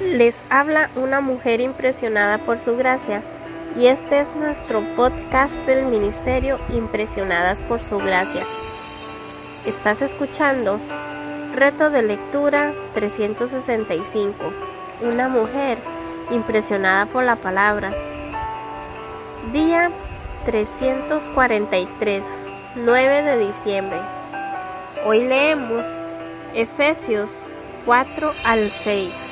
Les habla una mujer impresionada por su gracia y este es nuestro podcast del Ministerio Impresionadas por su gracia. Estás escuchando Reto de Lectura 365. Una mujer impresionada por la palabra. Día 343, 9 de diciembre. Hoy leemos Efesios 4 al 6.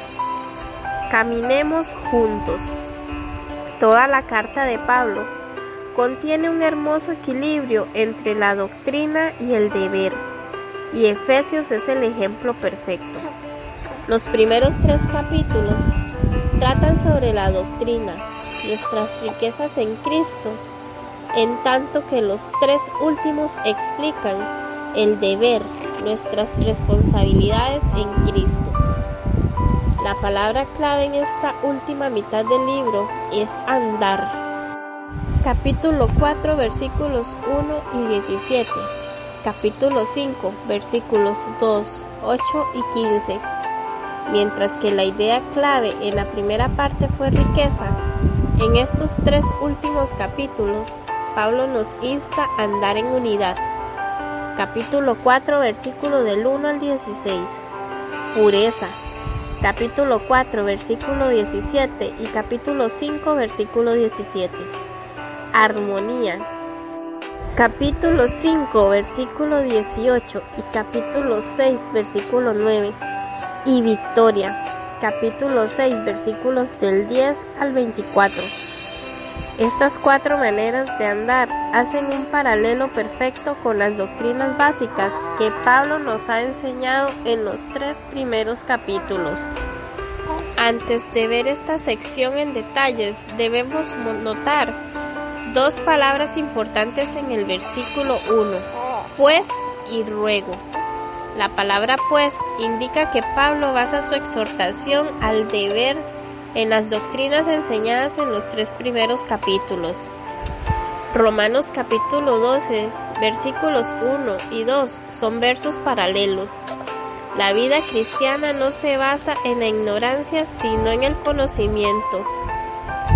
Caminemos juntos. Toda la carta de Pablo contiene un hermoso equilibrio entre la doctrina y el deber, y Efesios es el ejemplo perfecto. Los primeros tres capítulos tratan sobre la doctrina, nuestras riquezas en Cristo, en tanto que los tres últimos explican el deber, nuestras responsabilidades en Cristo. La palabra clave en esta última mitad del libro es andar. Capítulo 4 versículos 1 y 17. Capítulo 5 versículos 2, 8 y 15. Mientras que la idea clave en la primera parte fue riqueza, en estos tres últimos capítulos Pablo nos insta a andar en unidad. Capítulo 4 versículo del 1 al 16. Pureza capítulo 4, versículo 17 y capítulo 5, versículo 17. Armonía. Capítulo 5, versículo 18 y capítulo 6, versículo 9. Y victoria. Capítulo 6, versículos del 10 al 24. Estas cuatro maneras de andar hacen un paralelo perfecto con las doctrinas básicas que Pablo nos ha enseñado en los tres primeros capítulos. Antes de ver esta sección en detalles, debemos notar dos palabras importantes en el versículo 1, pues y ruego. La palabra pues indica que Pablo basa su exhortación al deber en las doctrinas enseñadas en los tres primeros capítulos. Romanos capítulo 12, versículos 1 y 2 son versos paralelos. La vida cristiana no se basa en la ignorancia, sino en el conocimiento.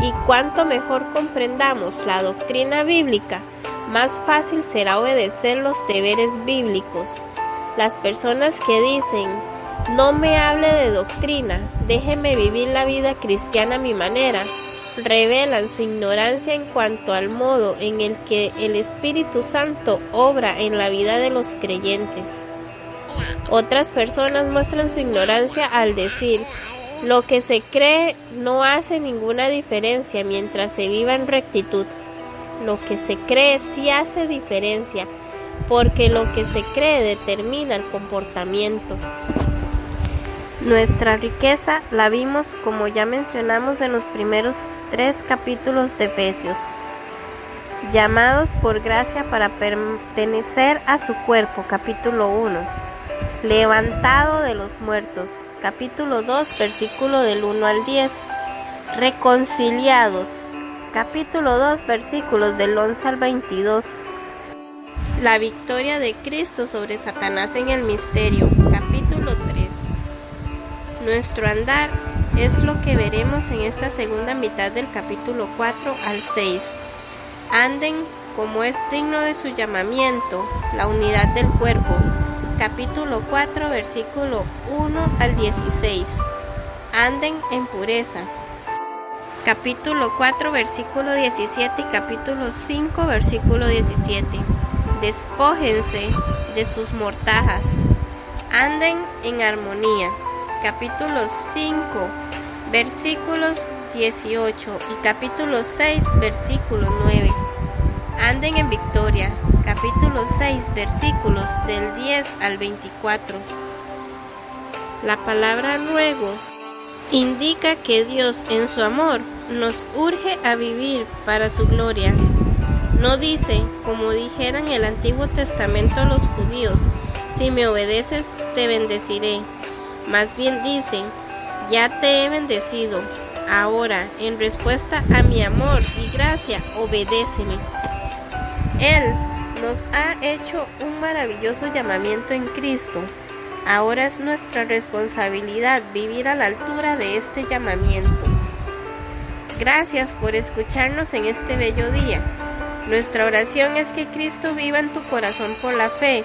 Y cuanto mejor comprendamos la doctrina bíblica, más fácil será obedecer los deberes bíblicos. Las personas que dicen, no me hable de doctrina, déjeme vivir la vida cristiana a mi manera. Revelan su ignorancia en cuanto al modo en el que el Espíritu Santo obra en la vida de los creyentes. Otras personas muestran su ignorancia al decir, lo que se cree no hace ninguna diferencia mientras se viva en rectitud. Lo que se cree sí hace diferencia, porque lo que se cree determina el comportamiento. Nuestra riqueza la vimos como ya mencionamos en los primeros tres capítulos de Efesios. Llamados por gracia para pertenecer a su cuerpo, capítulo 1. Levantado de los muertos, capítulo 2, versículo del 1 al 10. Reconciliados, capítulo 2, versículos del 11 al 22. La victoria de Cristo sobre Satanás en el misterio, capítulo 3. Nuestro andar es lo que veremos en esta segunda mitad del capítulo 4 al 6. Anden como es digno de su llamamiento, la unidad del cuerpo. Capítulo 4, versículo 1 al 16. Anden en pureza. Capítulo 4, versículo 17 y capítulo 5, versículo 17. Despójense de sus mortajas. Anden en armonía capítulo 5, versículos 18 y capítulo 6, versículo 9. Anden en victoria, capítulo 6, versículos del 10 al 24. La palabra luego indica que Dios en su amor nos urge a vivir para su gloria. No dice, como dijeran el Antiguo Testamento los judíos, si me obedeces te bendeciré más bien dicen, ya te he bendecido. Ahora, en respuesta a mi amor y gracia, obedéceme. Él nos ha hecho un maravilloso llamamiento en Cristo. Ahora es nuestra responsabilidad vivir a la altura de este llamamiento. Gracias por escucharnos en este bello día. Nuestra oración es que Cristo viva en tu corazón por la fe